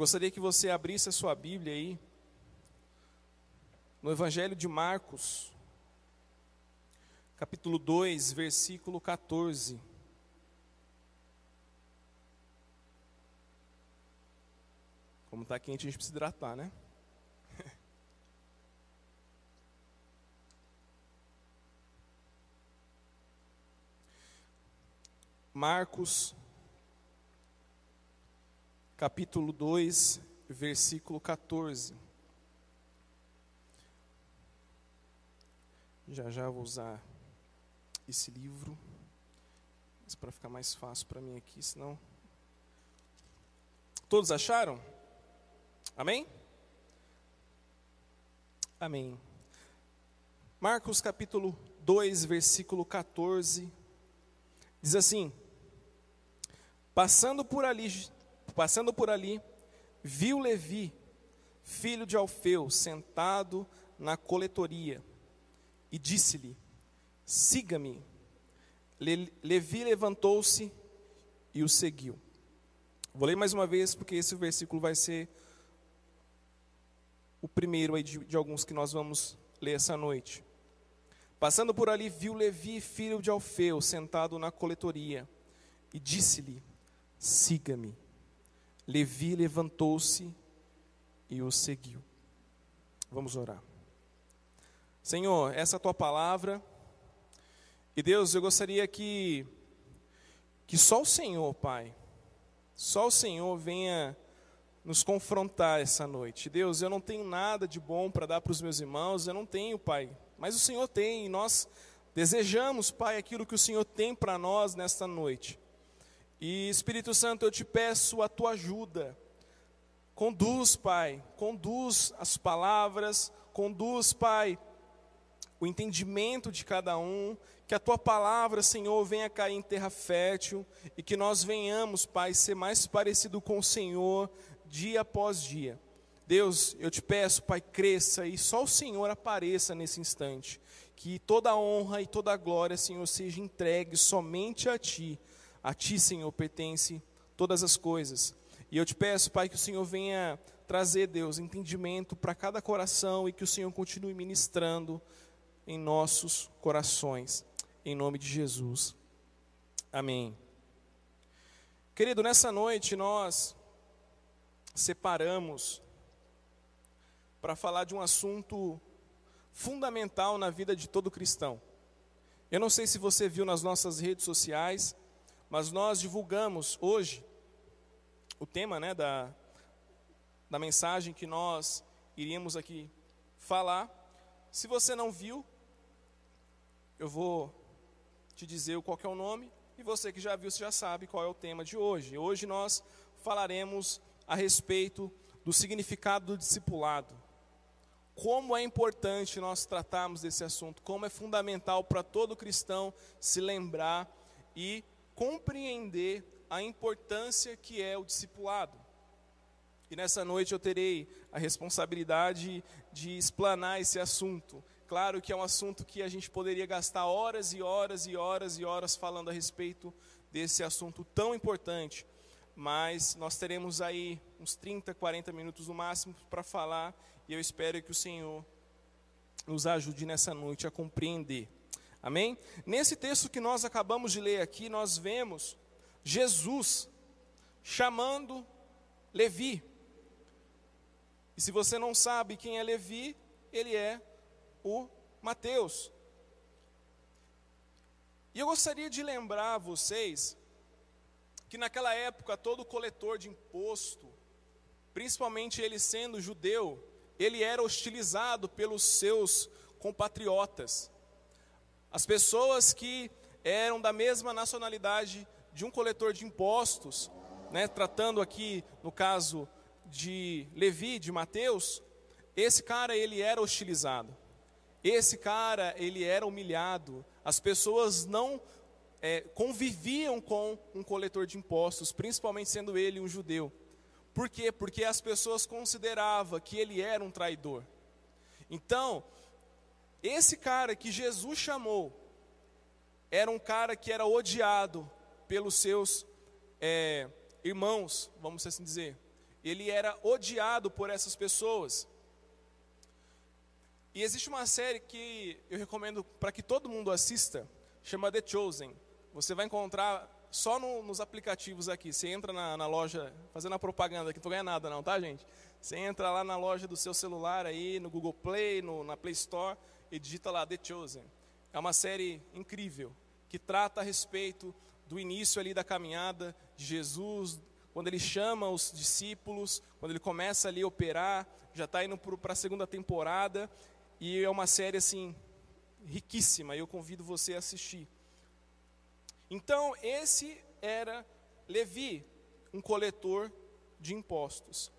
gostaria que você abrisse a sua Bíblia aí, no Evangelho de Marcos, capítulo 2, versículo 14. Como está quente, a gente precisa hidratar, né? Marcos, capítulo 2, versículo 14. Já já vou usar esse livro, mas para ficar mais fácil para mim aqui, senão. Todos acharam? Amém? Amém. Marcos capítulo 2, versículo 14, diz assim: Passando por ali, passando por ali, viu Levi, filho de Alfeu, sentado na coletoria, e disse-lhe: Siga-me. Levi levantou-se e o seguiu. Vou ler mais uma vez, porque esse versículo vai ser o primeiro aí de, de alguns que nós vamos ler essa noite. Passando por ali, viu Levi, filho de Alfeu, sentado na coletoria, e disse-lhe: Siga-me. Levi levantou-se e o seguiu. Vamos orar. Senhor, essa é a tua palavra. E Deus, eu gostaria que que só o Senhor, Pai, só o Senhor venha nos confrontar essa noite. Deus, eu não tenho nada de bom para dar para os meus irmãos, eu não tenho, Pai, mas o Senhor tem, e nós desejamos, Pai, aquilo que o Senhor tem para nós nesta noite. E Espírito Santo, eu te peço a tua ajuda. Conduz, Pai, conduz as palavras, conduz, Pai, o entendimento de cada um, que a tua palavra, Senhor, venha cair em terra fértil e que nós venhamos, Pai, ser mais parecido com o Senhor dia após dia. Deus, eu te peço, Pai, cresça e só o Senhor apareça nesse instante. Que toda a honra e toda a glória, Senhor, seja entregue somente a Ti. A Ti, Senhor, pertence todas as coisas. E eu te peço, Pai, que o Senhor venha trazer, Deus, entendimento para cada coração e que o Senhor continue ministrando em nossos corações. Em nome de Jesus. Amém. Querido, nessa noite nós separamos para falar de um assunto fundamental na vida de todo cristão. Eu não sei se você viu nas nossas redes sociais, mas nós divulgamos hoje o tema né, da, da mensagem que nós iríamos aqui falar. Se você não viu, eu vou te dizer qual é o nome, e você que já viu, você já sabe qual é o tema de hoje. Hoje nós falaremos a respeito do significado do discipulado. Como é importante nós tratarmos desse assunto, como é fundamental para todo cristão se lembrar e compreender a importância que é o discipulado. E nessa noite eu terei a responsabilidade de explanar esse assunto. Claro que é um assunto que a gente poderia gastar horas e horas e horas e horas falando a respeito desse assunto tão importante mas nós teremos aí uns 30, 40 minutos no máximo para falar, e eu espero que o Senhor nos ajude nessa noite a compreender. Amém? Nesse texto que nós acabamos de ler aqui, nós vemos Jesus chamando Levi. E se você não sabe quem é Levi, ele é o Mateus. E eu gostaria de lembrar vocês que naquela época todo coletor de imposto, principalmente ele sendo judeu, ele era hostilizado pelos seus compatriotas. As pessoas que eram da mesma nacionalidade de um coletor de impostos, né, tratando aqui no caso de Levi, de Mateus, esse cara ele era hostilizado. Esse cara ele era humilhado. As pessoas não é, conviviam com um coletor de impostos, principalmente sendo ele um judeu. Por quê? Porque as pessoas consideravam que ele era um traidor. Então, esse cara que Jesus chamou, era um cara que era odiado pelos seus é, irmãos, vamos assim dizer. ele era odiado por essas pessoas. E existe uma série que eu recomendo para que todo mundo assista, chama The Chosen. Você vai encontrar só no, nos aplicativos aqui. Você entra na, na loja, fazendo a propaganda aqui, não ganha nada não, tá gente? Você entra lá na loja do seu celular aí, no Google Play, no, na Play Store, e digita lá The Chosen. É uma série incrível, que trata a respeito do início ali da caminhada de Jesus, quando ele chama os discípulos, quando ele começa ali a operar, já está indo para a segunda temporada, e é uma série assim riquíssima, eu convido você a assistir. Então, esse era Levi, um coletor de impostos.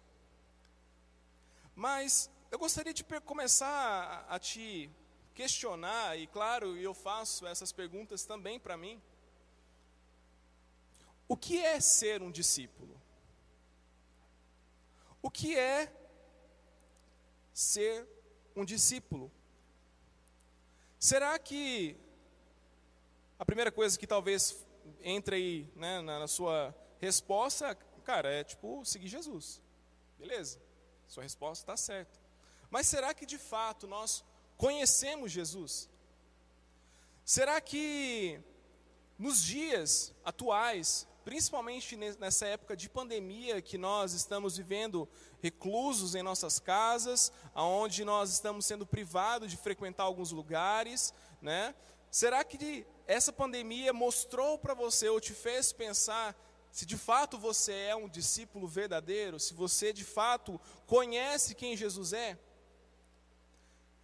Mas eu gostaria de começar a, a te questionar, e claro, eu faço essas perguntas também para mim. O que é ser um discípulo? O que é ser um discípulo. Será que a primeira coisa que talvez entre aí né, na, na sua resposta, cara, é tipo seguir Jesus. Beleza, sua resposta está certa. Mas será que de fato nós conhecemos Jesus? Será que nos dias atuais principalmente nessa época de pandemia que nós estamos vivendo reclusos em nossas casas, aonde nós estamos sendo privados de frequentar alguns lugares, né? Será que essa pandemia mostrou para você ou te fez pensar se de fato você é um discípulo verdadeiro, se você de fato conhece quem Jesus é?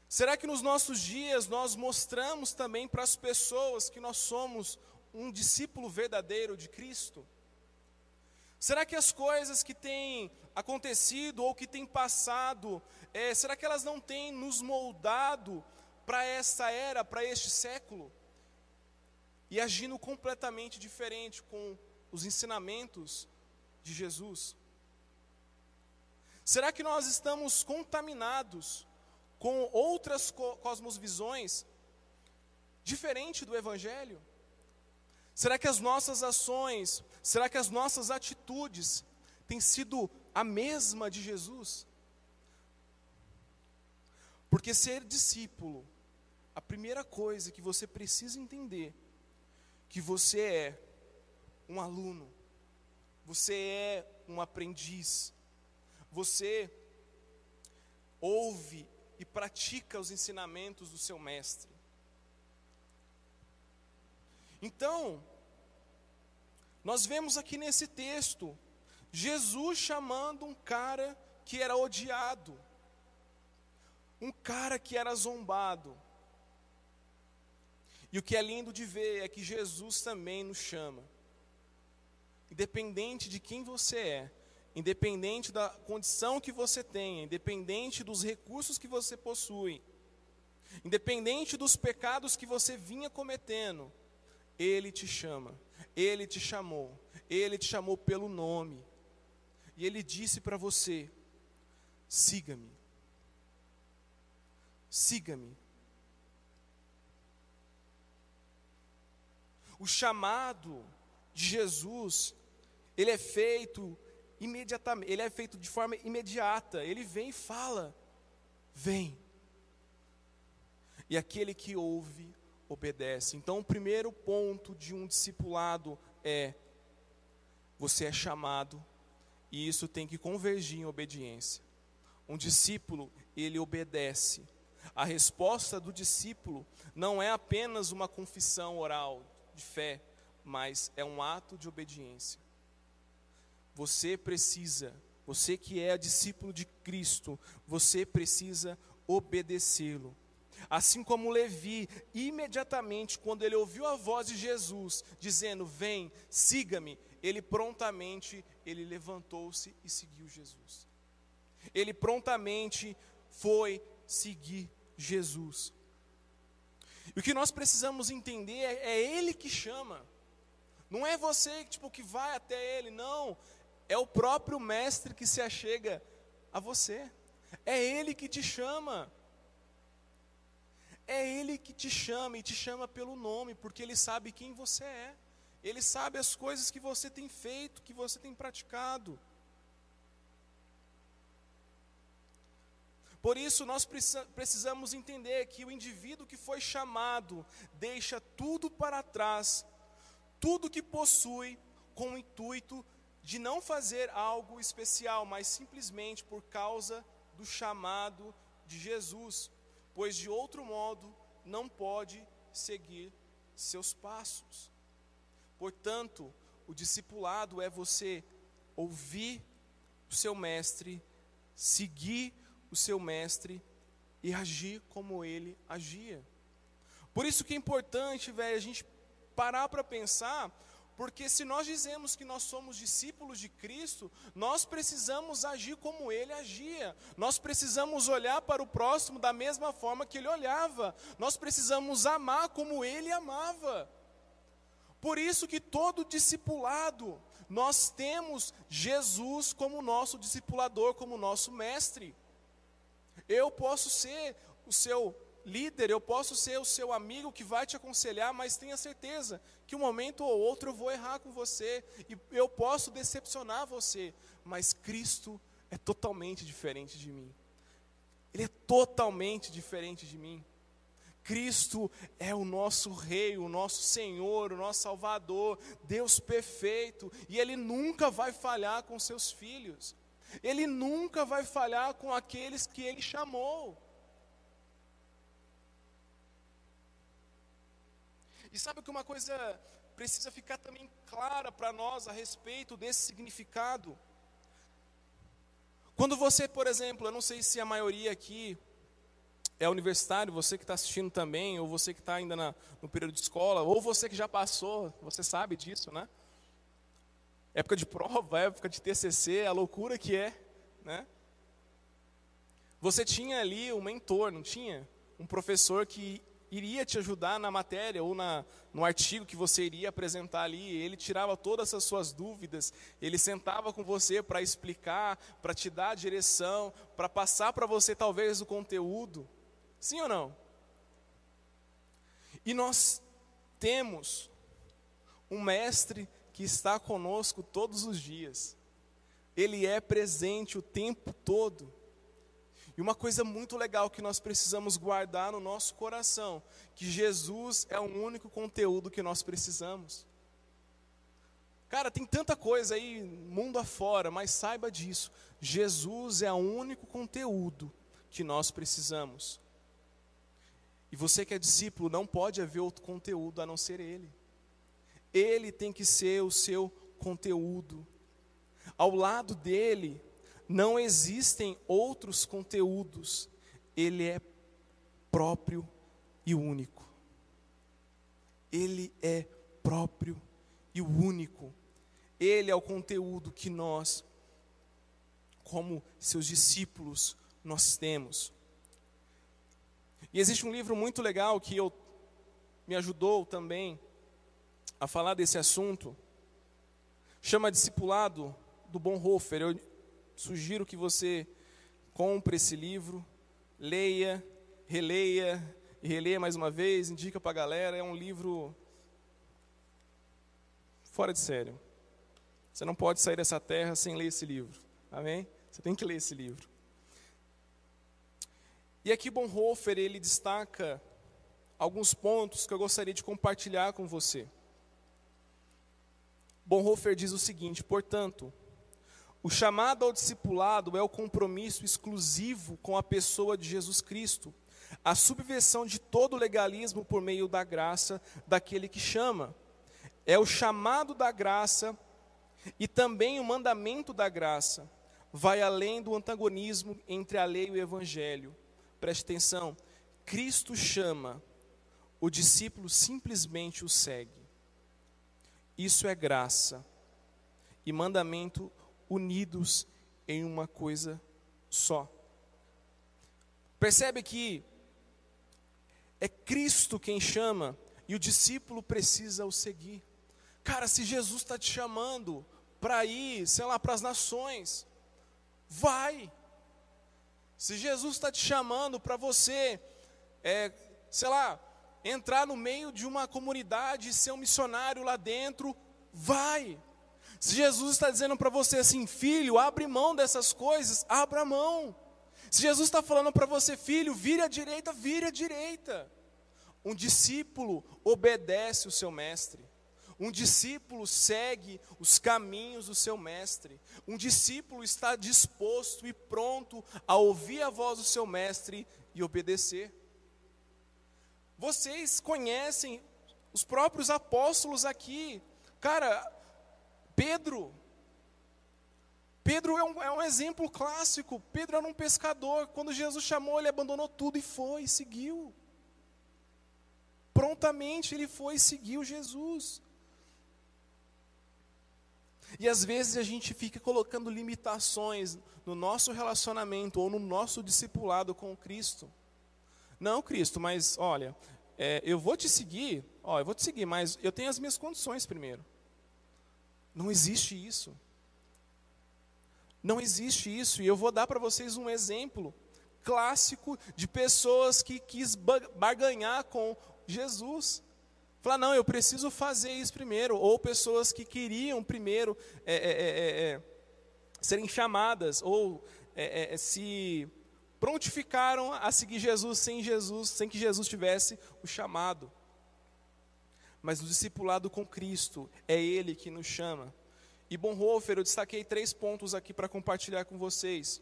Será que nos nossos dias nós mostramos também para as pessoas que nós somos um discípulo verdadeiro de Cristo? Será que as coisas que têm acontecido ou que têm passado, é, será que elas não têm nos moldado para essa era, para este século? E agindo completamente diferente com os ensinamentos de Jesus? Será que nós estamos contaminados com outras cosmovisões diferente do Evangelho? Será que as nossas ações, será que as nossas atitudes têm sido a mesma de Jesus? Porque ser discípulo, a primeira coisa que você precisa entender, que você é um aluno, você é um aprendiz, você ouve e pratica os ensinamentos do seu mestre. Então, nós vemos aqui nesse texto Jesus chamando um cara que era odiado, um cara que era zombado. E o que é lindo de ver é que Jesus também nos chama. Independente de quem você é, independente da condição que você tenha, independente dos recursos que você possui, independente dos pecados que você vinha cometendo, ele te chama, Ele te chamou, Ele te chamou pelo nome. E Ele disse para você: siga-me. Siga-me. O chamado de Jesus, ele é feito imediatamente, ele é feito de forma imediata. Ele vem e fala: vem. E aquele que ouve, obedece. Então, o primeiro ponto de um discipulado é: você é chamado e isso tem que convergir em obediência. Um discípulo, ele obedece. A resposta do discípulo não é apenas uma confissão oral de fé, mas é um ato de obediência. Você precisa, você que é discípulo de Cristo, você precisa obedecê-lo. Assim como Levi, imediatamente, quando ele ouviu a voz de Jesus, dizendo: Vem, siga-me, ele prontamente, ele levantou-se e seguiu Jesus. Ele prontamente foi seguir Jesus. E o que nós precisamos entender é, é Ele que chama. Não é você tipo, que vai até Ele, não. É o próprio Mestre que se achega a você. É Ele que te chama. É Ele que te chama e te chama pelo nome, porque Ele sabe quem você é. Ele sabe as coisas que você tem feito, que você tem praticado. Por isso, nós precisamos entender que o indivíduo que foi chamado deixa tudo para trás, tudo que possui, com o intuito de não fazer algo especial, mas simplesmente por causa do chamado de Jesus, pois de outro modo não pode seguir seus passos. Portanto, o discipulado é você ouvir o seu mestre, seguir o seu mestre e agir como ele agia. Por isso que é importante, velho, a gente parar para pensar, porque se nós dizemos que nós somos discípulos de Cristo, nós precisamos agir como ele agia. Nós precisamos olhar para o próximo da mesma forma que ele olhava. Nós precisamos amar como ele amava. Por isso que todo discipulado, nós temos Jesus como nosso discipulador, como nosso mestre. Eu posso ser o seu líder, eu posso ser o seu amigo que vai te aconselhar, mas tenha certeza que um momento ou outro eu vou errar com você e eu posso decepcionar você, mas Cristo é totalmente diferente de mim. Ele é totalmente diferente de mim. Cristo é o nosso Rei, o nosso Senhor, o nosso Salvador, Deus perfeito, e Ele nunca vai falhar com seus filhos, Ele nunca vai falhar com aqueles que Ele chamou. E sabe que uma coisa precisa ficar também clara para nós a respeito desse significado? Quando você, por exemplo, eu não sei se a maioria aqui é universitário, você que está assistindo também, ou você que está ainda na, no período de escola, ou você que já passou, você sabe disso, né? Época de prova, época de TCC, a loucura que é, né? Você tinha ali um mentor, não tinha? Um professor que iria te ajudar na matéria ou na, no artigo que você iria apresentar ali. Ele tirava todas as suas dúvidas, ele sentava com você para explicar, para te dar a direção, para passar para você talvez o conteúdo. Sim ou não? E nós temos um mestre que está conosco todos os dias. Ele é presente o tempo todo. E uma coisa muito legal que nós precisamos guardar no nosso coração, que Jesus é o único conteúdo que nós precisamos. Cara, tem tanta coisa aí mundo afora, mas saiba disso. Jesus é o único conteúdo que nós precisamos. E você que é discípulo, não pode haver outro conteúdo a não ser Ele. Ele tem que ser o seu conteúdo. Ao lado dele, não existem outros conteúdos. Ele é próprio e único. Ele é próprio e único. Ele é o conteúdo que nós, como seus discípulos, nós temos. E existe um livro muito legal que eu, me ajudou também a falar desse assunto. Chama Discipulado do Bonhoeffer. Eu sugiro que você compre esse livro, leia, releia releia mais uma vez, indica para a galera. É um livro fora de sério. Você não pode sair dessa terra sem ler esse livro. Amém? Você tem que ler esse livro. E aqui Bonhoeffer, ele destaca alguns pontos que eu gostaria de compartilhar com você. Bonhoeffer diz o seguinte: portanto, o chamado ao discipulado é o compromisso exclusivo com a pessoa de Jesus Cristo, a subversão de todo legalismo por meio da graça daquele que chama. É o chamado da graça e também o mandamento da graça. Vai além do antagonismo entre a lei e o evangelho Preste atenção. Cristo chama, o discípulo simplesmente o segue. Isso é graça e mandamento unidos em uma coisa só. Percebe que é Cristo quem chama e o discípulo precisa o seguir. Cara, se Jesus está te chamando para ir, sei lá, para as nações, vai. Se Jesus está te chamando para você, é, sei lá, entrar no meio de uma comunidade e ser um missionário lá dentro, vai. Se Jesus está dizendo para você assim, filho, abre mão dessas coisas, abra mão. Se Jesus está falando para você, filho, vire à direita, vire à direita. Um discípulo obedece o seu mestre. Um discípulo segue os caminhos do seu mestre. Um discípulo está disposto e pronto a ouvir a voz do seu mestre e obedecer. Vocês conhecem os próprios apóstolos aqui. Cara, Pedro. Pedro é um, é um exemplo clássico. Pedro era um pescador. Quando Jesus chamou, ele abandonou tudo e foi, seguiu. Prontamente ele foi e seguiu Jesus. E às vezes a gente fica colocando limitações no nosso relacionamento ou no nosso discipulado com Cristo. Não, Cristo, mas olha, é, eu vou te seguir, ó, eu vou te seguir, mas eu tenho as minhas condições primeiro. Não existe isso. Não existe isso. E eu vou dar para vocês um exemplo clássico de pessoas que quis barganhar com Jesus. Falar, não, eu preciso fazer isso primeiro. Ou pessoas que queriam primeiro é, é, é, é serem chamadas, ou é, é, se prontificaram a seguir Jesus sem Jesus, sem que Jesus tivesse o chamado. Mas o discipulado com Cristo é Ele que nos chama. E Bonhoeffer, eu destaquei três pontos aqui para compartilhar com vocês.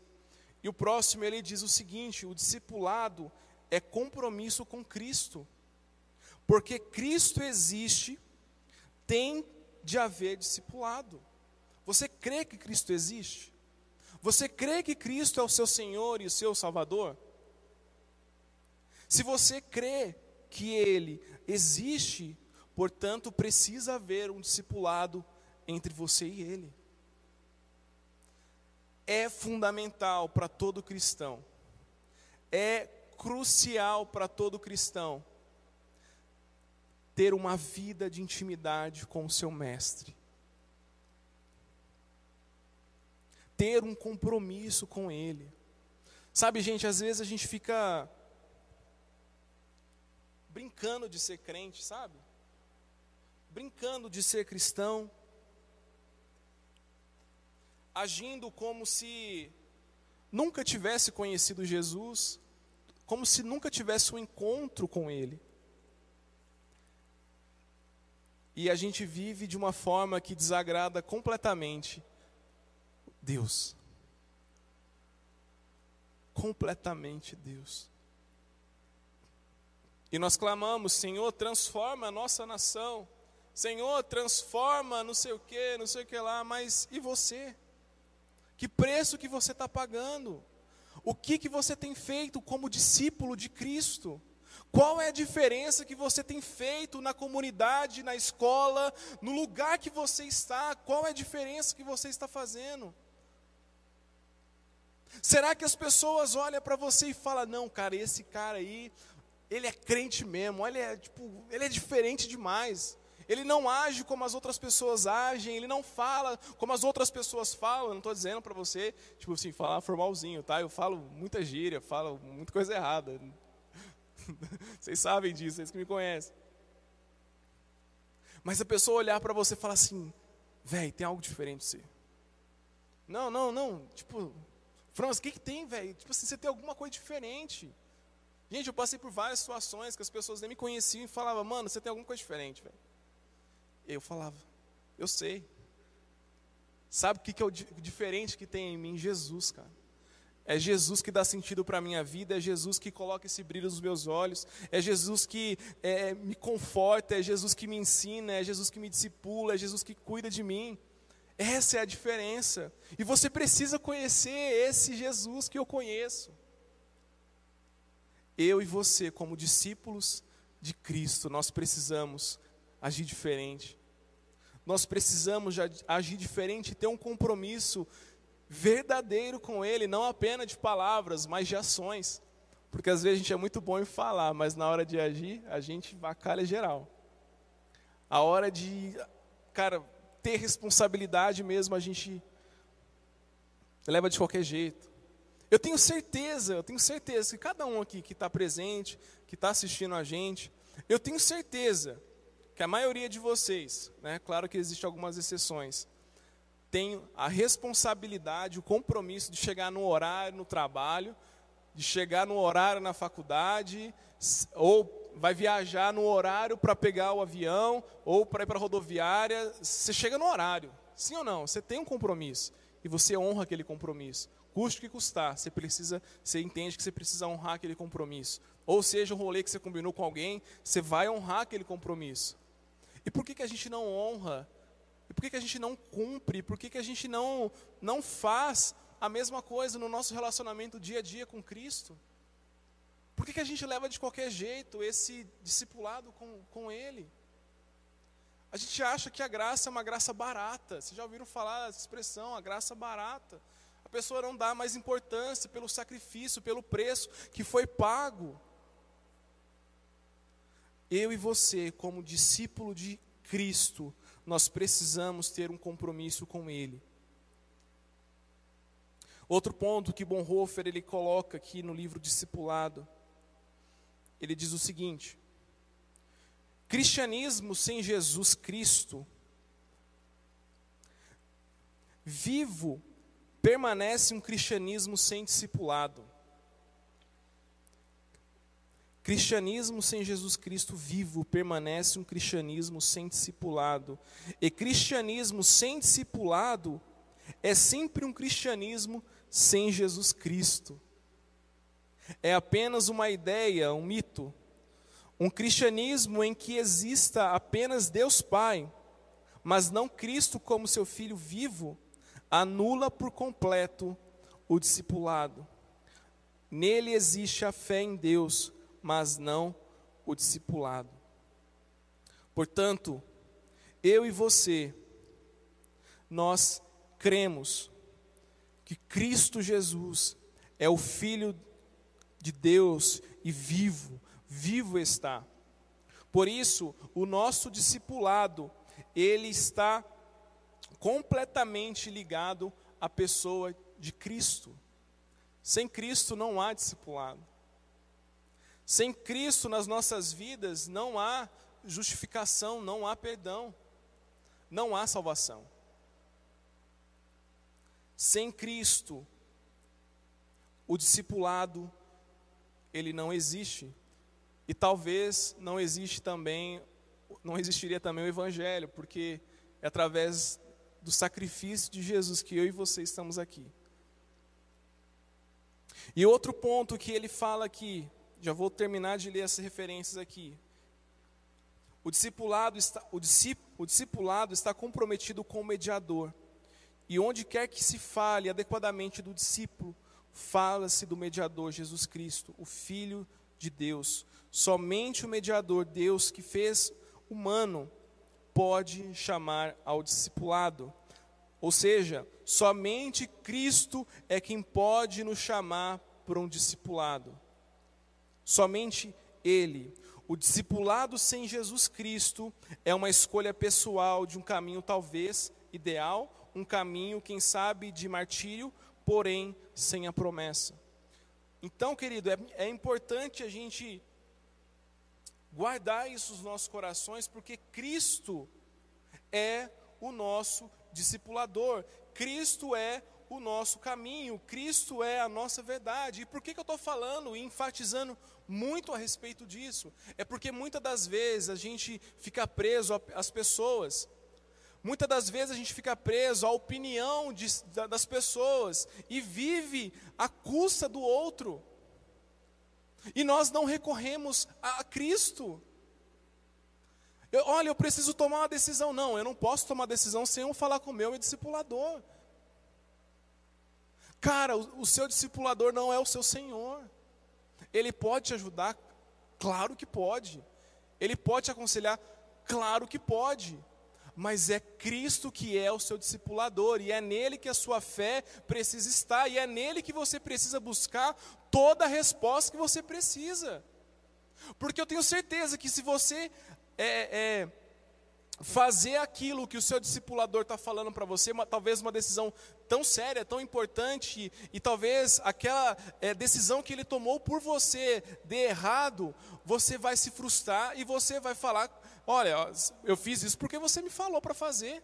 E o próximo ele diz o seguinte: o discipulado é compromisso com Cristo. Porque Cristo existe, tem de haver discipulado. Você crê que Cristo existe? Você crê que Cristo é o seu Senhor e o seu Salvador? Se você crê que Ele existe, portanto, precisa haver um discipulado entre você e Ele. É fundamental para todo cristão, é crucial para todo cristão ter uma vida de intimidade com o seu mestre. Ter um compromisso com ele. Sabe, gente, às vezes a gente fica brincando de ser crente, sabe? Brincando de ser cristão, agindo como se nunca tivesse conhecido Jesus, como se nunca tivesse um encontro com Ele. E a gente vive de uma forma que desagrada completamente Deus. Completamente Deus. E nós clamamos, Senhor, transforma a nossa nação. Senhor, transforma não sei o que, não sei o que lá, mas e você? Que preço que você está pagando? O que, que você tem feito como discípulo de Cristo? Qual é a diferença que você tem feito na comunidade, na escola, no lugar que você está? Qual é a diferença que você está fazendo? Será que as pessoas olham para você e falam: "Não, cara, esse cara aí, ele é crente mesmo, ele é tipo, ele é diferente demais. Ele não age como as outras pessoas agem, ele não fala como as outras pessoas falam. Eu não estou dizendo para você, tipo assim, falar formalzinho, tá? Eu falo muita gíria, falo muita coisa errada. Vocês sabem disso, vocês que me conhecem. Mas a pessoa olhar para você e falar assim, velho, tem algo diferente em você. Não, não, não. Tipo, Franz, o que, que tem, velho? Tipo assim, você tem alguma coisa diferente. Gente, eu passei por várias situações que as pessoas nem me conheciam e falavam, mano, você tem alguma coisa diferente, velho. Eu falava, eu sei. Sabe o que, é o diferente que tem em mim? Jesus, cara. É Jesus que dá sentido para a minha vida, é Jesus que coloca esse brilho nos meus olhos, é Jesus que é, me conforta, é Jesus que me ensina, é Jesus que me discipula, é Jesus que cuida de mim. Essa é a diferença. E você precisa conhecer esse Jesus que eu conheço. Eu e você, como discípulos de Cristo, nós precisamos agir diferente. Nós precisamos agir diferente e ter um compromisso verdadeiro com Ele, não apenas de palavras, mas de ações. Porque às vezes a gente é muito bom em falar, mas na hora de agir, a gente vacalha geral. A hora de, cara, ter responsabilidade mesmo, a gente leva de qualquer jeito. Eu tenho certeza, eu tenho certeza que cada um aqui que está presente, que está assistindo a gente, eu tenho certeza que a maioria de vocês, né, claro que existem algumas exceções, tem a responsabilidade, o compromisso de chegar no horário, no trabalho, de chegar no horário na faculdade, ou vai viajar no horário para pegar o avião, ou para ir para a rodoviária, você chega no horário. Sim ou não? Você tem um compromisso e você honra aquele compromisso. Custe o que custar, você precisa, você entende que você precisa honrar aquele compromisso. Ou seja, um rolê que você combinou com alguém, você vai honrar aquele compromisso. E por que, que a gente não honra? E por que, que a gente não cumpre? Por que, que a gente não, não faz a mesma coisa no nosso relacionamento dia a dia com Cristo? Por que, que a gente leva de qualquer jeito esse discipulado com, com Ele? A gente acha que a graça é uma graça barata. Vocês já ouviram falar essa expressão, a graça barata? A pessoa não dá mais importância pelo sacrifício, pelo preço que foi pago. Eu e você, como discípulo de Cristo, nós precisamos ter um compromisso com Ele. Outro ponto que Bonhoeffer ele coloca aqui no livro Discipulado, ele diz o seguinte: Cristianismo sem Jesus Cristo, vivo, permanece um cristianismo sem discipulado. Cristianismo sem Jesus Cristo vivo permanece um cristianismo sem discipulado. E cristianismo sem discipulado é sempre um cristianismo sem Jesus Cristo. É apenas uma ideia, um mito um cristianismo em que exista apenas Deus Pai, mas não Cristo como seu Filho vivo, anula por completo o discipulado. Nele existe a fé em Deus, mas não o discipulado. Portanto, eu e você, nós cremos que Cristo Jesus é o Filho de Deus e vivo, vivo está. Por isso, o nosso discipulado, ele está completamente ligado à pessoa de Cristo. Sem Cristo não há discipulado. Sem Cristo nas nossas vidas não há justificação, não há perdão, não há salvação. Sem Cristo, o discipulado ele não existe. E talvez não existe também, não existiria também o evangelho, porque é através do sacrifício de Jesus que eu e você estamos aqui. E outro ponto que ele fala aqui, já vou terminar de ler essas referências aqui. O discipulado está, o, o discipulado está comprometido com o mediador. E onde quer que se fale adequadamente do discípulo, fala-se do mediador Jesus Cristo, o Filho de Deus. Somente o mediador, Deus que fez humano, pode chamar ao discipulado. Ou seja, somente Cristo é quem pode nos chamar para um discipulado. Somente Ele. O discipulado sem Jesus Cristo é uma escolha pessoal de um caminho talvez ideal, um caminho, quem sabe, de martírio, porém sem a promessa. Então, querido, é, é importante a gente guardar isso nos nossos corações, porque Cristo é o nosso discipulador, Cristo é o nosso caminho, Cristo é a nossa verdade. E por que, que eu estou falando e enfatizando muito a respeito disso? É porque muitas das vezes a gente fica preso às pessoas, muitas das vezes a gente fica preso à opinião de, das pessoas e vive à custa do outro. E nós não recorremos a Cristo. Eu, olha, eu preciso tomar uma decisão. Não, eu não posso tomar decisão sem eu falar com o meu discipulador. Cara, o, o seu discipulador não é o seu Senhor. Ele pode te ajudar? Claro que pode. Ele pode te aconselhar? Claro que pode mas é Cristo que é o seu discipulador, e é nele que a sua fé precisa estar, e é nele que você precisa buscar toda a resposta que você precisa. Porque eu tenho certeza que se você é, é, fazer aquilo que o seu discipulador está falando para você, uma, talvez uma decisão tão séria, tão importante, e, e talvez aquela é, decisão que ele tomou por você dê errado, você vai se frustrar e você vai falar Olha, eu fiz isso porque você me falou para fazer.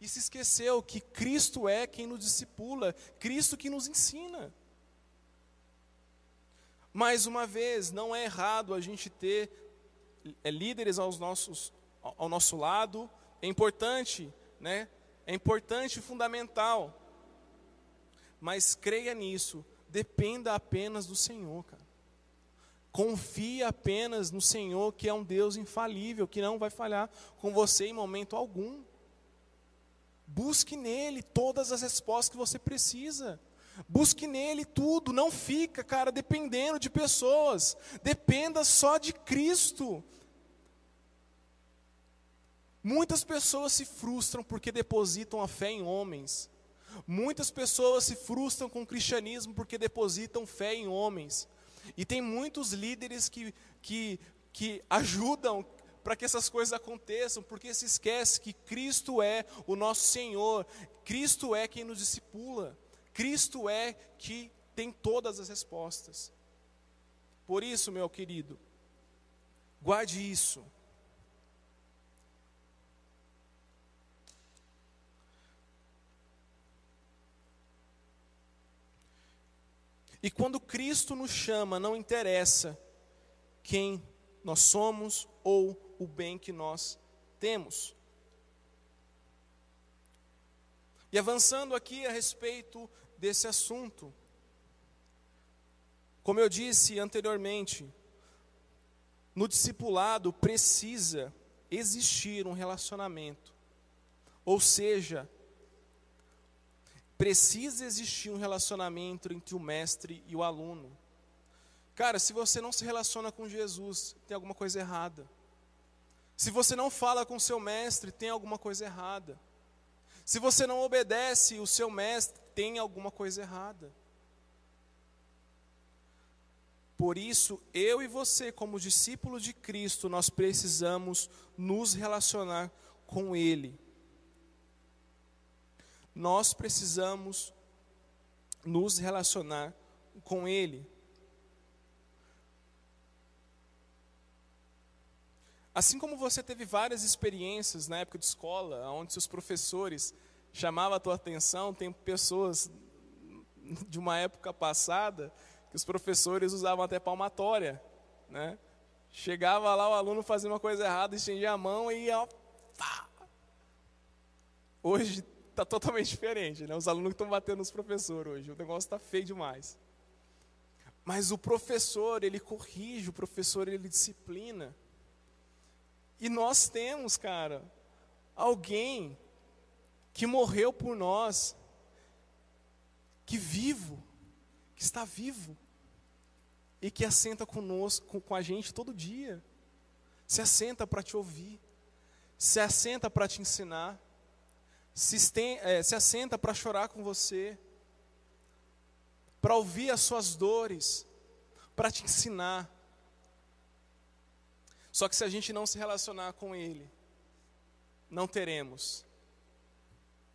E se esqueceu que Cristo é quem nos discipula, Cristo que nos ensina. Mais uma vez, não é errado a gente ter líderes aos nossos, ao nosso lado, é importante, né? É importante e fundamental. Mas creia nisso, dependa apenas do Senhor, cara. Confie apenas no Senhor, que é um Deus infalível, que não vai falhar com você em momento algum. Busque nele todas as respostas que você precisa. Busque nele tudo, não fica, cara, dependendo de pessoas. Dependa só de Cristo. Muitas pessoas se frustram porque depositam a fé em homens. Muitas pessoas se frustram com o cristianismo porque depositam fé em homens. E tem muitos líderes que, que, que ajudam para que essas coisas aconteçam, porque se esquece que Cristo é o nosso Senhor, Cristo é quem nos discipula, Cristo é que tem todas as respostas. Por isso, meu querido, guarde isso. E quando Cristo nos chama, não interessa quem nós somos ou o bem que nós temos. E avançando aqui a respeito desse assunto, como eu disse anteriormente, no discipulado precisa existir um relacionamento. Ou seja, Precisa existir um relacionamento entre o mestre e o aluno. Cara, se você não se relaciona com Jesus, tem alguma coisa errada. Se você não fala com seu mestre, tem alguma coisa errada. Se você não obedece o seu mestre, tem alguma coisa errada. Por isso, eu e você, como discípulos de Cristo, nós precisamos nos relacionar com Ele nós precisamos nos relacionar com Ele. Assim como você teve várias experiências na época de escola, onde seus professores chamavam a tua atenção, tem pessoas de uma época passada que os professores usavam até palmatória, né? Chegava lá o aluno fazia uma coisa errada, estendia a mão e pá. Hoje está totalmente diferente, né? Os alunos estão batendo nos professores hoje, o negócio está feio demais. Mas o professor, ele corrige, o professor, ele disciplina. E nós temos, cara, alguém que morreu por nós, que vivo, que está vivo, e que assenta conosco, com, a gente todo dia. Se assenta para te ouvir, se assenta para te ensinar se, é, se assenta para chorar com você, para ouvir as suas dores, para te ensinar. Só que se a gente não se relacionar com Ele, não teremos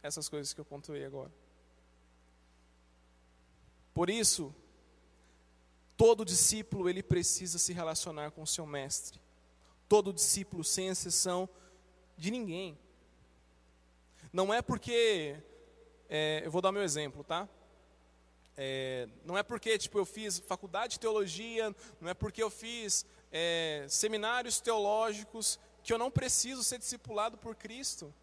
essas coisas que eu pontuei agora. Por isso, todo discípulo ele precisa se relacionar com o seu mestre. Todo discípulo, sem exceção de ninguém. Não é porque, é, eu vou dar meu exemplo, tá? É, não é porque tipo, eu fiz faculdade de teologia, não é porque eu fiz é, seminários teológicos que eu não preciso ser discipulado por Cristo.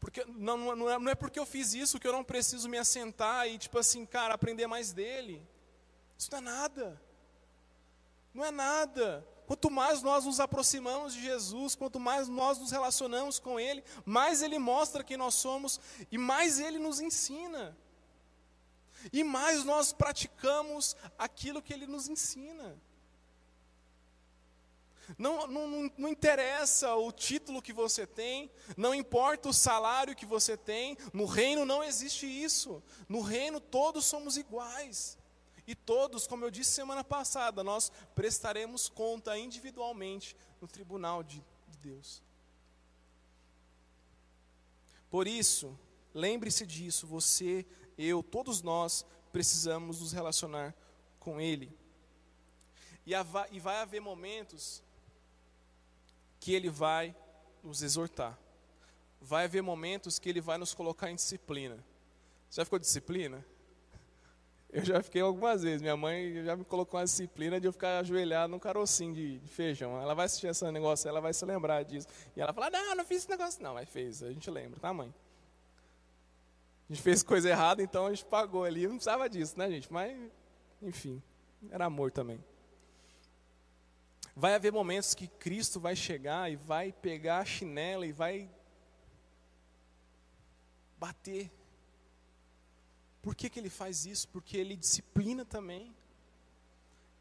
Porque, não, não, é, não é porque eu fiz isso que eu não preciso me assentar e, tipo assim, cara, aprender mais dele. Isso não é nada. Não é nada. Quanto mais nós nos aproximamos de Jesus, quanto mais nós nos relacionamos com Ele, mais Ele mostra quem nós somos e mais Ele nos ensina. E mais nós praticamos aquilo que Ele nos ensina. Não, não, não, interessa o título que você tem, não importa o salário que você tem, no reino não existe isso. No reino todos somos iguais. E todos, como eu disse semana passada, nós prestaremos conta individualmente no tribunal de, de Deus. Por isso, lembre-se disso, você, eu, todos nós precisamos nos relacionar com Ele. E, e vai haver momentos que Ele vai nos exortar. Vai haver momentos que Ele vai nos colocar em disciplina. Já ficou disciplina? Eu já fiquei algumas vezes. Minha mãe já me colocou uma disciplina de eu ficar ajoelhado num carocinho de, de feijão. Ela vai assistir esse negócio, ela vai se lembrar disso. E ela fala: Não, não fiz esse negócio, não. Mas fez, a gente lembra, tá, mãe? A gente fez coisa errada, então a gente pagou ali. Não precisava disso, né, gente? Mas, enfim, era amor também. Vai haver momentos que Cristo vai chegar e vai pegar a chinela e vai bater. Por que, que ele faz isso? Porque ele disciplina também.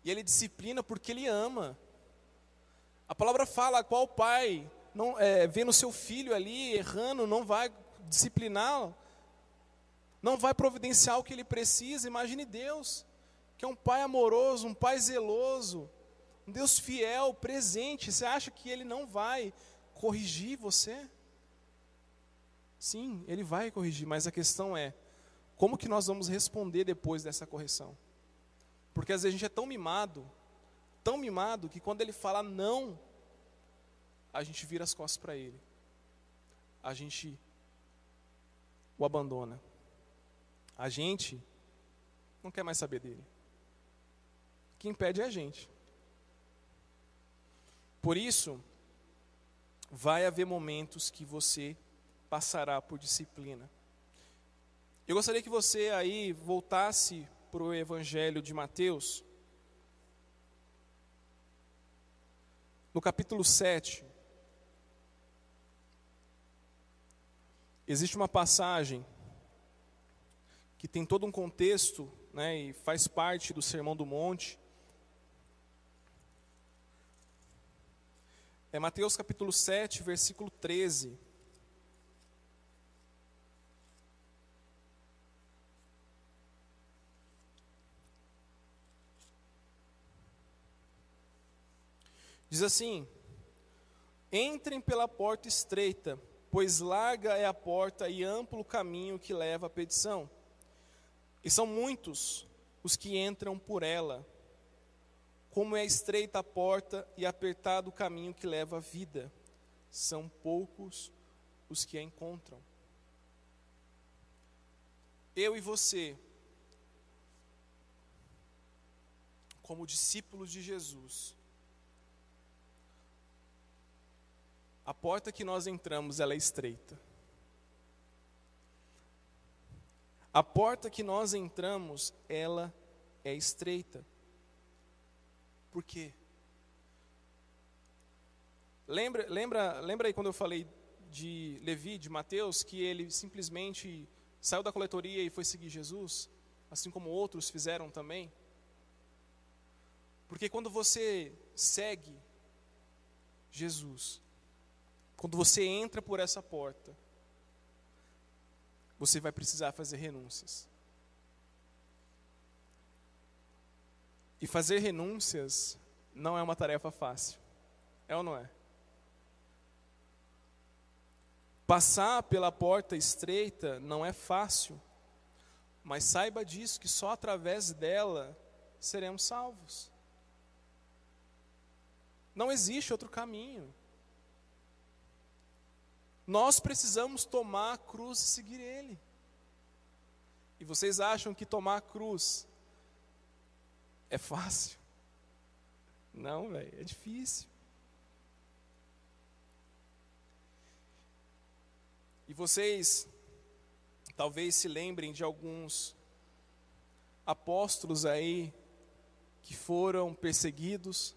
E ele disciplina porque ele ama. A palavra fala qual pai não é, vendo seu filho ali errando, não vai discipliná-lo, não vai providenciar o que ele precisa. Imagine Deus, que é um pai amoroso, um pai zeloso, um Deus fiel, presente. Você acha que ele não vai corrigir você? Sim, ele vai corrigir, mas a questão é: como que nós vamos responder depois dessa correção? Porque às vezes a gente é tão mimado, tão mimado, que quando ele fala não, a gente vira as costas para ele. A gente o abandona. A gente não quer mais saber dele. Quem pede é a gente. Por isso, vai haver momentos que você passará por disciplina. Eu gostaria que você aí voltasse para o Evangelho de Mateus, no capítulo 7. Existe uma passagem que tem todo um contexto, né, e faz parte do Sermão do Monte, É Mateus capítulo 7, versículo 13. Diz assim: Entrem pela porta estreita, pois larga é a porta e amplo o caminho que leva à petição. E são muitos os que entram por ela. Como é estreita a porta e apertado o caminho que leva à vida, são poucos os que a encontram. Eu e você, como discípulos de Jesus, a porta que nós entramos, ela é estreita. A porta que nós entramos, ela é estreita. Por quê? Lembra, lembra, lembra aí quando eu falei de Levi, de Mateus, que ele simplesmente saiu da coletoria e foi seguir Jesus, assim como outros fizeram também? Porque quando você segue Jesus, quando você entra por essa porta, você vai precisar fazer renúncias. E fazer renúncias não é uma tarefa fácil. É ou não é? Passar pela porta estreita não é fácil, mas saiba disso que só através dela seremos salvos. Não existe outro caminho. Nós precisamos tomar a cruz e seguir Ele. E vocês acham que tomar a cruz é fácil? Não, velho, é difícil. E vocês talvez se lembrem de alguns apóstolos aí que foram perseguidos,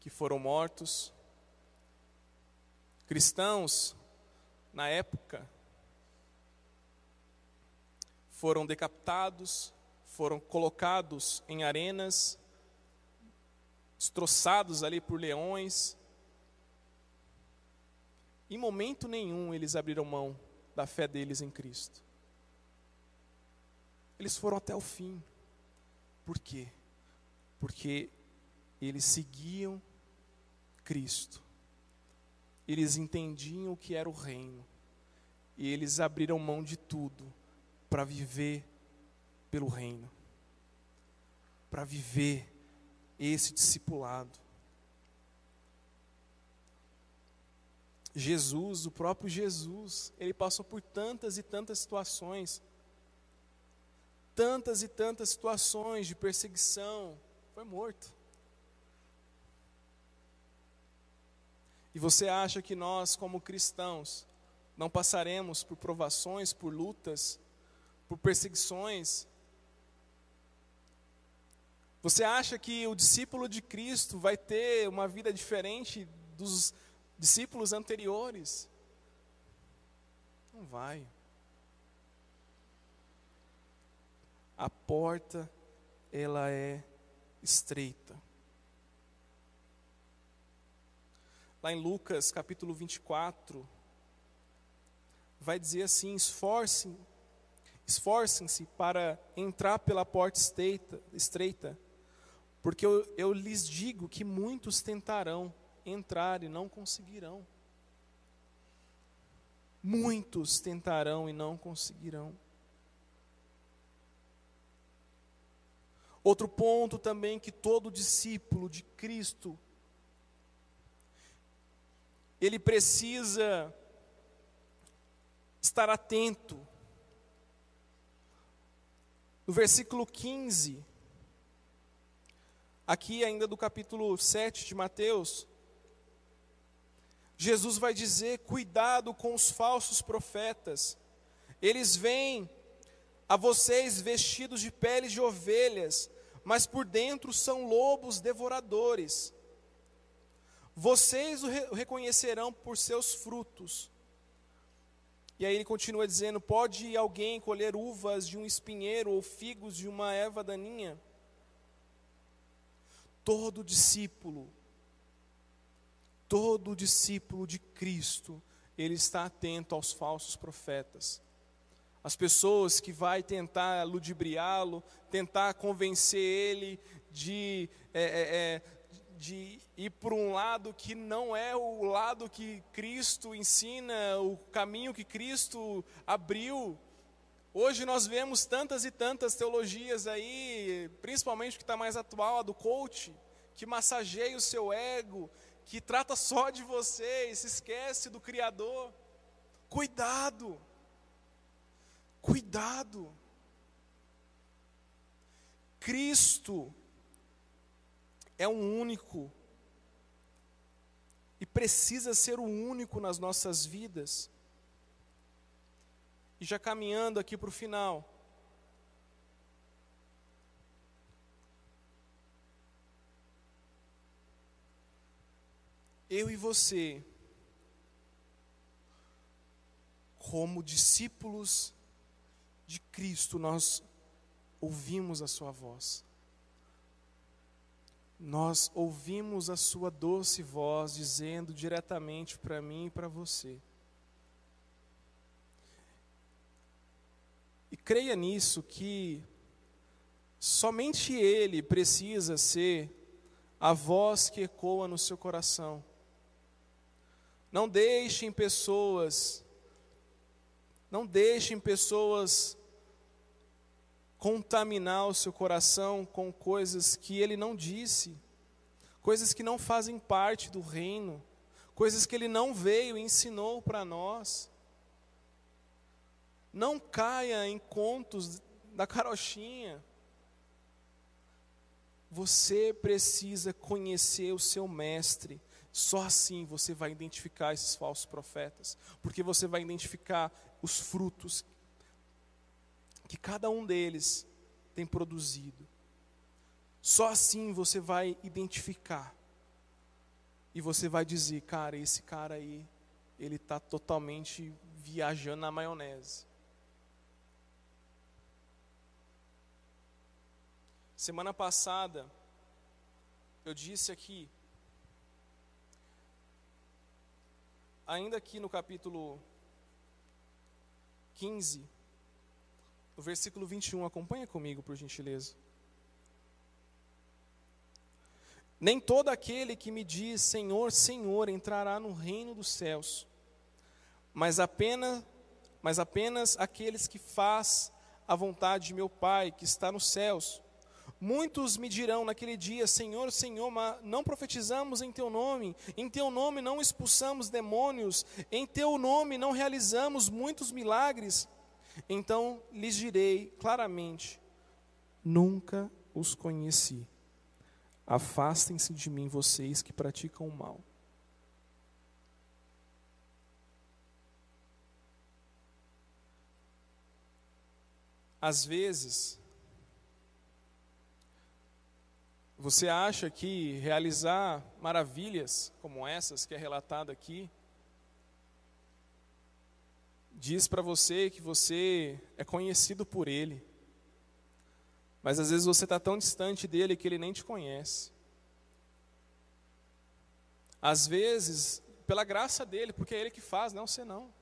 que foram mortos. Cristãos, na época, foram decapitados, foram colocados em arenas, destroçados ali por leões. Em momento nenhum eles abriram mão da fé deles em Cristo. Eles foram até o fim. Por quê? Porque eles seguiam Cristo. Eles entendiam o que era o reino. E eles abriram mão de tudo para viver pelo reino, para viver esse discipulado. Jesus, o próprio Jesus, ele passou por tantas e tantas situações. tantas e tantas situações de perseguição, foi morto. E você acha que nós, como cristãos, não passaremos por provações, por lutas, por perseguições? Você acha que o discípulo de Cristo vai ter uma vida diferente dos discípulos anteriores? Não vai. A porta, ela é estreita. Lá em Lucas capítulo 24, vai dizer assim: esforcem, esforcem-se para entrar pela porta estreita, estreita porque eu, eu lhes digo que muitos tentarão entrar e não conseguirão. Muitos tentarão e não conseguirão. Outro ponto também que todo discípulo de Cristo ele precisa estar atento. No versículo 15, aqui ainda do capítulo 7 de Mateus, Jesus vai dizer: cuidado com os falsos profetas, eles vêm a vocês vestidos de peles de ovelhas, mas por dentro são lobos devoradores. Vocês o reconhecerão por seus frutos. E aí ele continua dizendo: Pode alguém colher uvas de um espinheiro ou figos de uma erva daninha? Todo discípulo, todo discípulo de Cristo, ele está atento aos falsos profetas. As pessoas que vai tentar ludibriá-lo, tentar convencer ele de, é, é, é de ir por um lado que não é o lado que Cristo ensina, o caminho que Cristo abriu. Hoje nós vemos tantas e tantas teologias aí, principalmente que está mais atual, a do coach, que massageia o seu ego, que trata só de você e se esquece do Criador. Cuidado! Cuidado! Cristo é um único e precisa ser o único nas nossas vidas. E já caminhando aqui para o final. Eu e você, como discípulos de Cristo, nós ouvimos a Sua voz. Nós ouvimos a Sua doce voz dizendo diretamente para mim e para você. E creia nisso que somente Ele precisa ser a voz que ecoa no seu coração. Não deixem pessoas, não deixem pessoas contaminar o seu coração com coisas que Ele não disse, coisas que não fazem parte do reino, coisas que Ele não veio e ensinou para nós. Não caia em contos da carochinha. Você precisa conhecer o seu mestre. Só assim você vai identificar esses falsos profetas, porque você vai identificar os frutos que cada um deles tem produzido. Só assim você vai identificar. E você vai dizer, cara, esse cara aí, ele está totalmente viajando na maionese. Semana passada, eu disse aqui, ainda aqui no capítulo 15, no versículo 21, acompanha comigo, por gentileza. Nem todo aquele que me diz Senhor, Senhor entrará no reino dos céus, mas apenas, mas apenas aqueles que faz a vontade de meu Pai que está nos céus. Muitos me dirão naquele dia: Senhor, Senhor, mas não profetizamos em teu nome, em teu nome não expulsamos demônios, em teu nome não realizamos muitos milagres. Então lhes direi claramente: nunca os conheci. Afastem-se de mim, vocês que praticam o mal. Às vezes, você acha que realizar maravilhas como essas que é relatada aqui, diz para você que você é conhecido por Ele. Mas às vezes você está tão distante dele que ele nem te conhece. Às vezes, pela graça dele, porque é ele que faz, não você não.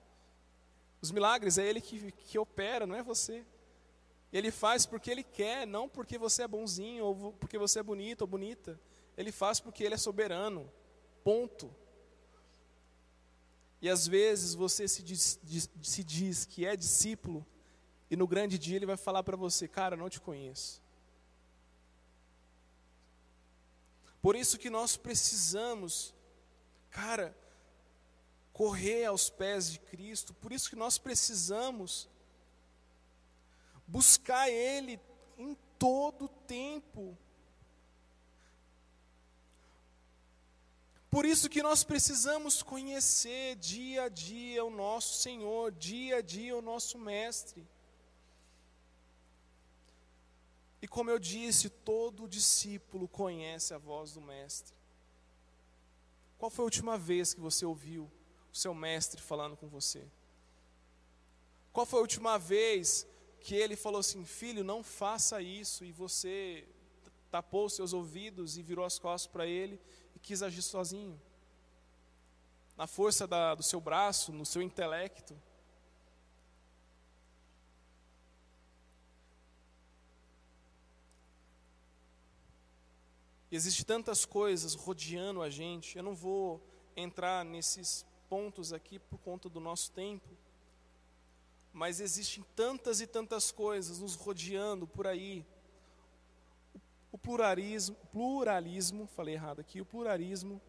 Os milagres é ele que, que opera, não é você. Ele faz porque ele quer, não porque você é bonzinho ou porque você é bonito ou bonita. Ele faz porque ele é soberano. Ponto. E às vezes você se diz, se diz que é discípulo e no grande dia ele vai falar para você, cara, não te conheço. Por isso que nós precisamos, cara, correr aos pés de Cristo. Por isso que nós precisamos buscar Ele em todo o tempo. Por isso que nós precisamos conhecer dia a dia o nosso Senhor, dia a dia o nosso Mestre. E como eu disse, todo discípulo conhece a voz do Mestre. Qual foi a última vez que você ouviu o seu Mestre falando com você? Qual foi a última vez que ele falou assim: Filho, não faça isso, e você tapou os seus ouvidos e virou as costas para ele e quis agir sozinho? Na força da, do seu braço, no seu intelecto? E existe tantas coisas rodeando a gente. Eu não vou entrar nesses pontos aqui por conta do nosso tempo. Mas existem tantas e tantas coisas nos rodeando por aí. O pluralismo, pluralismo, falei errado aqui, o pluralismo,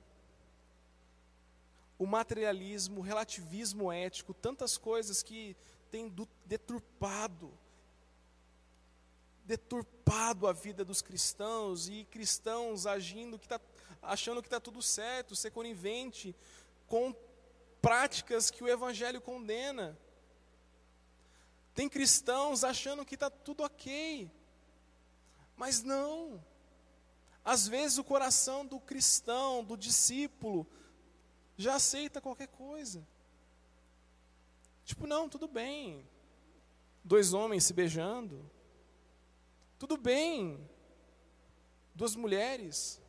o materialismo, o relativismo ético, tantas coisas que têm deturpado deturpado a vida dos cristãos e cristãos agindo que tá, achando que está tudo certo, ser conivente com práticas que o Evangelho condena. Tem cristãos achando que está tudo ok, mas não. Às vezes o coração do cristão, do discípulo, já aceita qualquer coisa. Tipo, não, tudo bem. Dois homens se beijando, tudo bem, duas mulheres.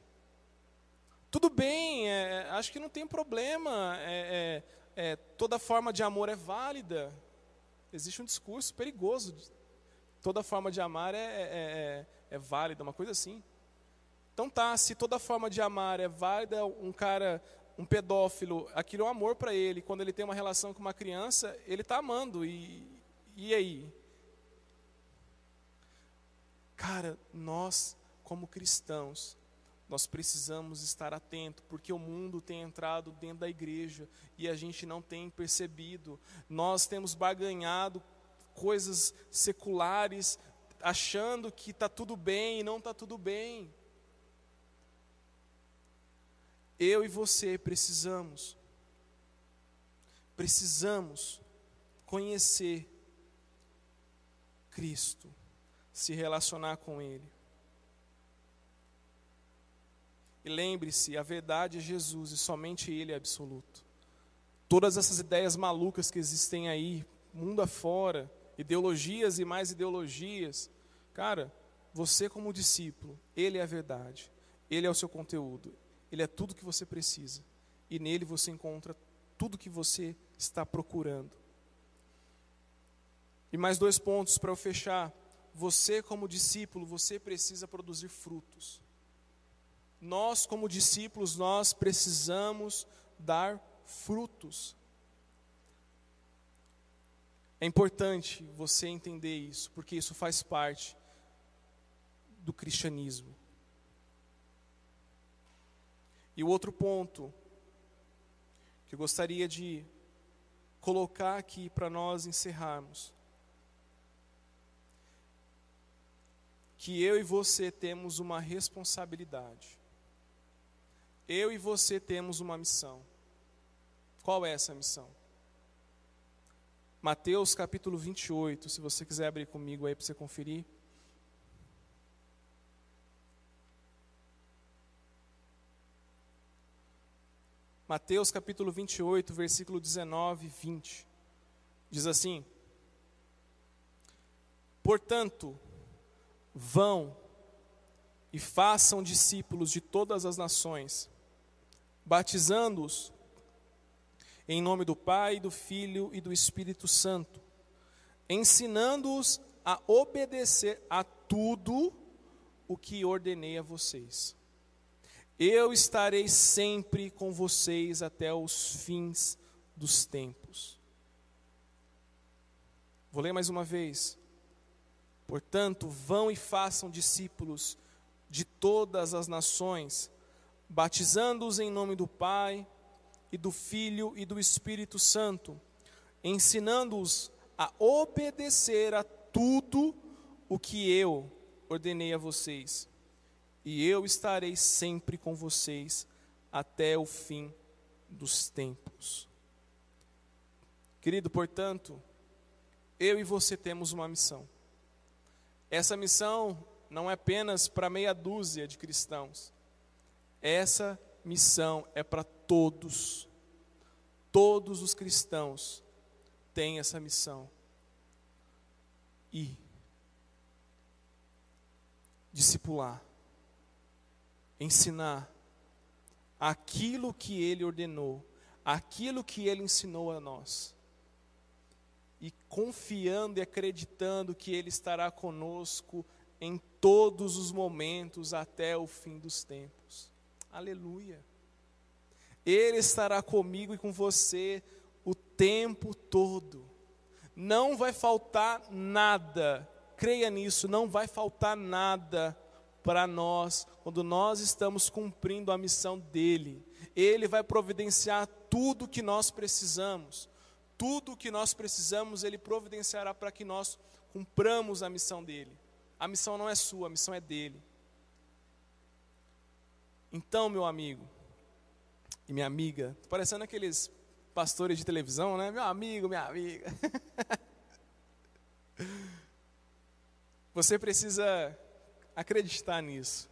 Tudo bem, é, acho que não tem problema. É, é, é, toda forma de amor é válida. Existe um discurso perigoso. Toda forma de amar é, é, é, é válida, uma coisa assim. Então tá, se toda forma de amar é válida, um cara, um pedófilo, aquilo é um amor para ele. Quando ele tem uma relação com uma criança, ele está amando. E, e aí? Cara, nós, como cristãos, nós precisamos estar atentos, porque o mundo tem entrado dentro da igreja e a gente não tem percebido. Nós temos barganhado coisas seculares, achando que está tudo bem e não está tudo bem. Eu e você precisamos, precisamos conhecer Cristo se relacionar com Ele. E lembre-se, a verdade é Jesus e somente Ele é absoluto. Todas essas ideias malucas que existem aí, mundo afora, ideologias e mais ideologias, cara, você como discípulo, Ele é a verdade, Ele é o seu conteúdo, Ele é tudo que você precisa. E nele você encontra tudo que você está procurando. E mais dois pontos para eu fechar você como discípulo, você precisa produzir frutos. Nós como discípulos, nós precisamos dar frutos. É importante você entender isso, porque isso faz parte do cristianismo. E o outro ponto que eu gostaria de colocar aqui para nós encerrarmos que eu e você temos uma responsabilidade. Eu e você temos uma missão. Qual é essa missão? Mateus capítulo 28, se você quiser abrir comigo aí para você conferir. Mateus capítulo 28, versículo 19 e 20. Diz assim: Portanto, vão e façam discípulos de todas as nações, batizando-os em nome do Pai, do Filho e do Espírito Santo, ensinando-os a obedecer a tudo o que ordenei a vocês. Eu estarei sempre com vocês até os fins dos tempos. Vou ler mais uma vez. Portanto, vão e façam discípulos de todas as nações, batizando-os em nome do Pai, e do Filho e do Espírito Santo, ensinando-os a obedecer a tudo o que eu ordenei a vocês e eu estarei sempre com vocês até o fim dos tempos. Querido, portanto, eu e você temos uma missão. Essa missão não é apenas para meia dúzia de cristãos. Essa missão é para todos. Todos os cristãos têm essa missão. E discipular ensinar aquilo que ele ordenou, aquilo que ele ensinou a nós. E confiando e acreditando que ele estará conosco em todos os momentos até o fim dos tempos. Aleluia. Ele estará comigo e com você o tempo todo. Não vai faltar nada. Creia nisso, não vai faltar nada para nós quando nós estamos cumprindo a missão dele. Ele vai providenciar tudo o que nós precisamos. Tudo o que nós precisamos, ele providenciará para que nós cumpramos a missão dele. A missão não é sua, a missão é dele. Então, meu amigo e minha amiga, parecendo aqueles pastores de televisão, né? Meu amigo, minha amiga. Você precisa acreditar nisso,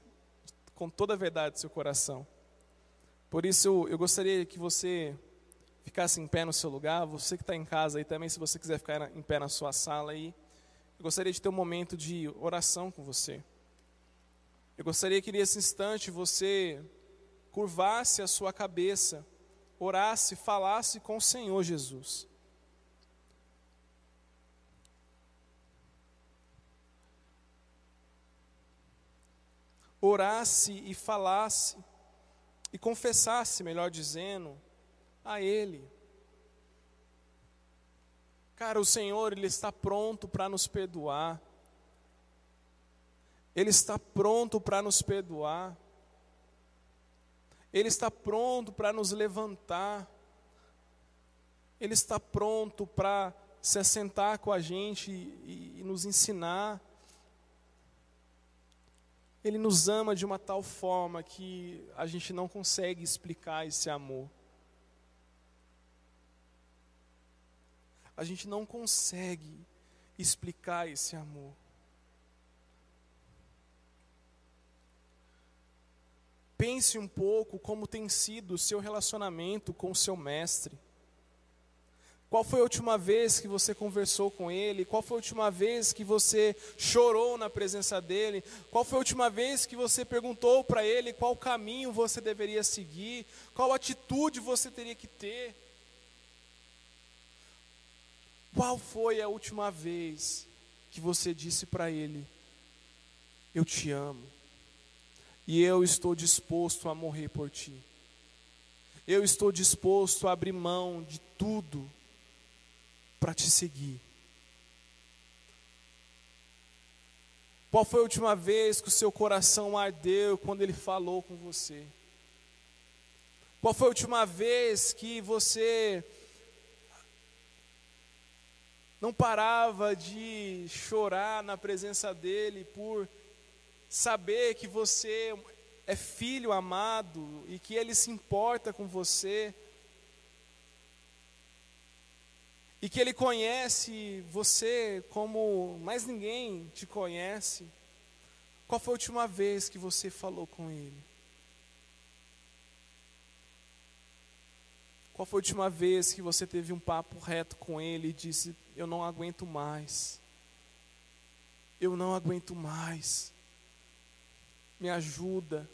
com toda a verdade do seu coração. Por isso, eu gostaria que você ficasse em pé no seu lugar, você que está em casa aí também, se você quiser ficar em pé na sua sala aí, eu gostaria de ter um momento de oração com você. Eu gostaria que nesse instante você curvasse a sua cabeça, orasse, falasse com o Senhor Jesus. orasse e falasse e confessasse, melhor dizendo, a Ele. Cara, o Senhor, Ele está pronto para nos perdoar. Ele está pronto para nos perdoar. Ele está pronto para nos levantar. Ele está pronto para se assentar com a gente e, e nos ensinar. Ele nos ama de uma tal forma que a gente não consegue explicar esse amor. A gente não consegue explicar esse amor. Pense um pouco como tem sido o seu relacionamento com o seu mestre. Qual foi a última vez que você conversou com Ele? Qual foi a última vez que você chorou na presença dEle? Qual foi a última vez que você perguntou para Ele qual caminho você deveria seguir? Qual atitude você teria que ter? Qual foi a última vez que você disse para Ele: Eu te amo, e eu estou disposto a morrer por ti? Eu estou disposto a abrir mão de tudo para te seguir? Qual foi a última vez que o seu coração ardeu quando ele falou com você? Qual foi a última vez que você não parava de chorar na presença dele por saber que você é filho amado e que Ele se importa com você. E que Ele conhece você como mais ninguém te conhece. Qual foi a última vez que você falou com Ele? Qual foi a última vez que você teve um papo reto com Ele e disse: Eu não aguento mais. Eu não aguento mais. Me ajuda.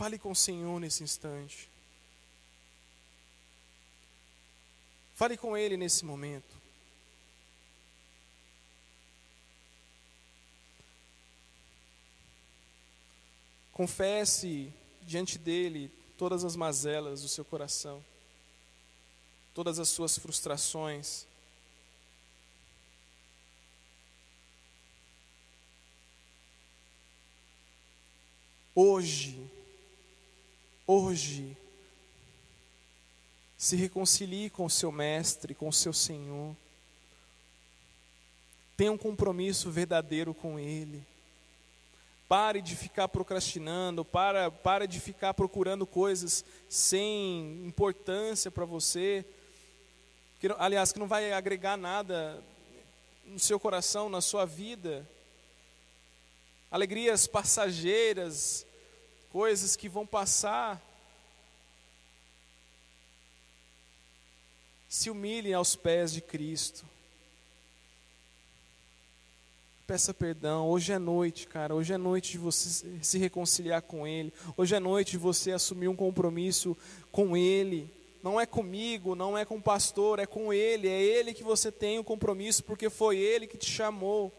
Fale com o Senhor nesse instante. Fale com Ele nesse momento. Confesse diante dele todas as mazelas do seu coração, todas as suas frustrações. Hoje, hoje, se reconcilie com o seu mestre, com o seu Senhor. Tenha um compromisso verdadeiro com Ele. Pare de ficar procrastinando, para, para de ficar procurando coisas sem importância para você, que, aliás, que não vai agregar nada no seu coração, na sua vida. Alegrias passageiras, coisas que vão passar. Se humilhem aos pés de Cristo. Peça perdão. Hoje é noite, cara. Hoje é noite de você se reconciliar com Ele. Hoje é noite de você assumir um compromisso com Ele. Não é comigo, não é com o pastor, é com Ele. É Ele que você tem o compromisso, porque foi Ele que te chamou.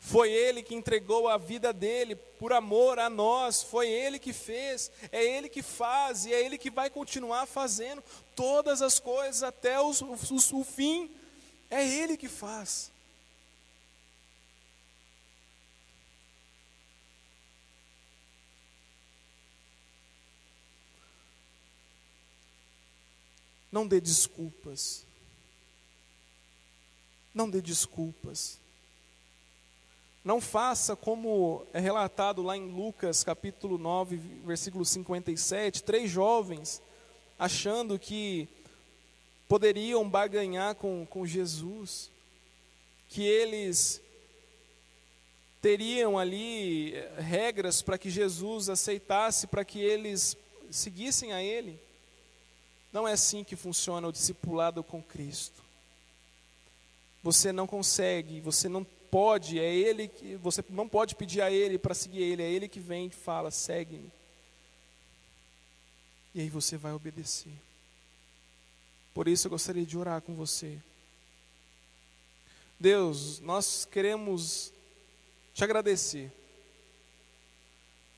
Foi Ele que entregou a vida dele por amor a nós, foi Ele que fez, é Ele que faz e é Ele que vai continuar fazendo todas as coisas até os, os, o fim, é Ele que faz. Não dê desculpas. Não dê desculpas. Não faça como é relatado lá em Lucas capítulo 9, versículo 57, três jovens achando que poderiam barganhar com, com Jesus, que eles teriam ali eh, regras para que Jesus aceitasse, para que eles seguissem a Ele. Não é assim que funciona o discipulado com Cristo. Você não consegue, você não pode, é ele que você não pode pedir a ele para seguir ele, é ele que vem e fala: "Segue-me". E aí você vai obedecer. Por isso eu gostaria de orar com você. Deus, nós queremos te agradecer.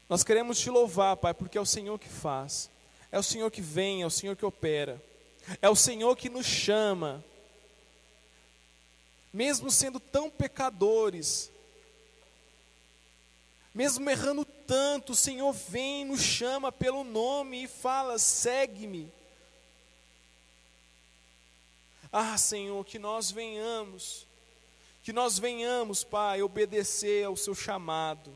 Nós queremos te louvar, Pai, porque é o Senhor que faz. É o Senhor que vem, é o Senhor que opera. É o Senhor que nos chama mesmo sendo tão pecadores, mesmo errando tanto, o Senhor vem, nos chama pelo nome e fala: segue-me. Ah, Senhor, que nós venhamos, que nós venhamos, Pai, obedecer ao Seu chamado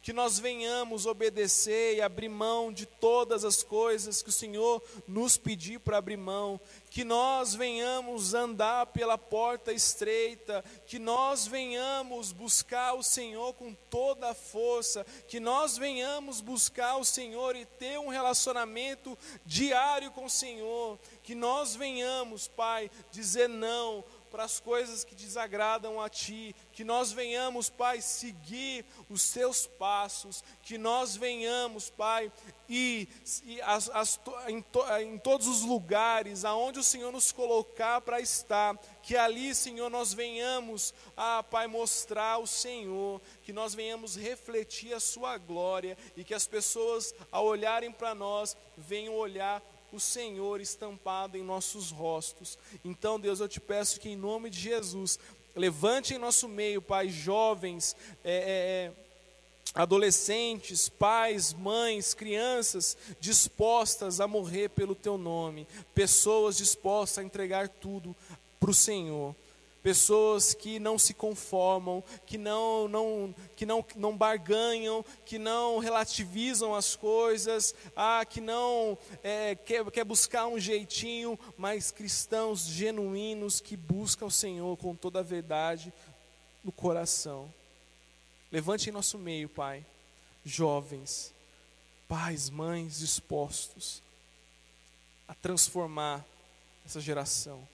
que nós venhamos obedecer e abrir mão de todas as coisas que o Senhor nos pediu para abrir mão, que nós venhamos andar pela porta estreita, que nós venhamos buscar o Senhor com toda a força, que nós venhamos buscar o Senhor e ter um relacionamento diário com o Senhor, que nós venhamos, Pai, dizer não para as coisas que desagradam a Ti, que nós venhamos, Pai, seguir os Teus passos, que nós venhamos, Pai, e as, as, em, to, em todos os lugares aonde o Senhor nos colocar para estar, que ali, Senhor, nós venhamos, ah, Pai, mostrar o Senhor, que nós venhamos refletir a Sua glória e que as pessoas, ao olharem para nós, venham olhar o Senhor estampado em nossos rostos. Então, Deus, eu te peço que em nome de Jesus, levante em nosso meio, Pai, jovens, é, é, é adolescentes, pais, mães, crianças dispostas a morrer pelo teu nome, pessoas dispostas a entregar tudo para o Senhor. Pessoas que não se conformam, que não, não, que não, não barganham, que não relativizam as coisas, ah, que não é, quer, quer buscar um jeitinho, mas cristãos genuínos que buscam o Senhor com toda a verdade no coração. Levante em nosso meio, Pai, jovens, pais, mães dispostos a transformar essa geração.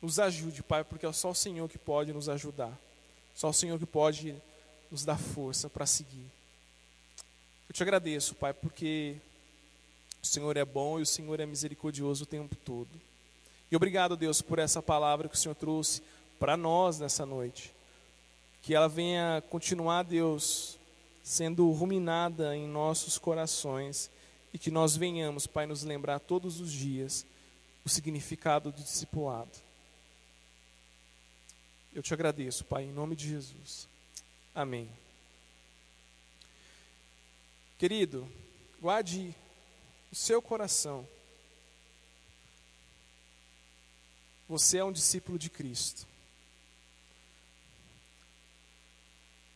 Nos ajude, Pai, porque é só o Senhor que pode nos ajudar. Só o Senhor que pode nos dar força para seguir. Eu te agradeço, Pai, porque o Senhor é bom e o Senhor é misericordioso o tempo todo. E obrigado, Deus, por essa palavra que o Senhor trouxe para nós nessa noite que ela venha continuar, Deus, sendo ruminada em nossos corações e que nós venhamos, Pai, nos lembrar todos os dias o significado do discipulado. Eu te agradeço, Pai, em nome de Jesus. Amém. Querido, guarde o seu coração. Você é um discípulo de Cristo.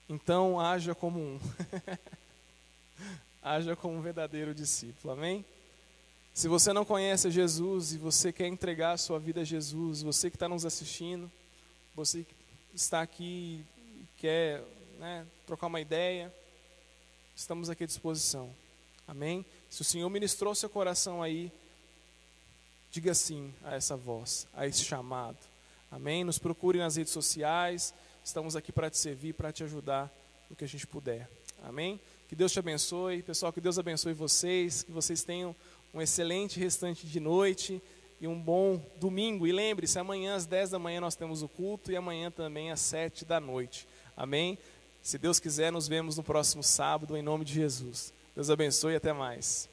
Então, haja como um. haja como um verdadeiro discípulo. Amém? Se você não conhece Jesus e você quer entregar a sua vida a Jesus, você que está nos assistindo, você está aqui e quer né, trocar uma ideia, estamos aqui à disposição. Amém? Se o Senhor ministrou seu coração aí, diga sim a essa voz, a esse chamado. Amém? Nos procure nas redes sociais. Estamos aqui para te servir, para te ajudar no que a gente puder. Amém? Que Deus te abençoe. Pessoal, que Deus abençoe vocês. Que vocês tenham um excelente restante de noite e um bom domingo. E lembre-se, amanhã às 10 da manhã nós temos o culto e amanhã também às 7 da noite. Amém? Se Deus quiser, nos vemos no próximo sábado, em nome de Jesus. Deus abençoe e até mais.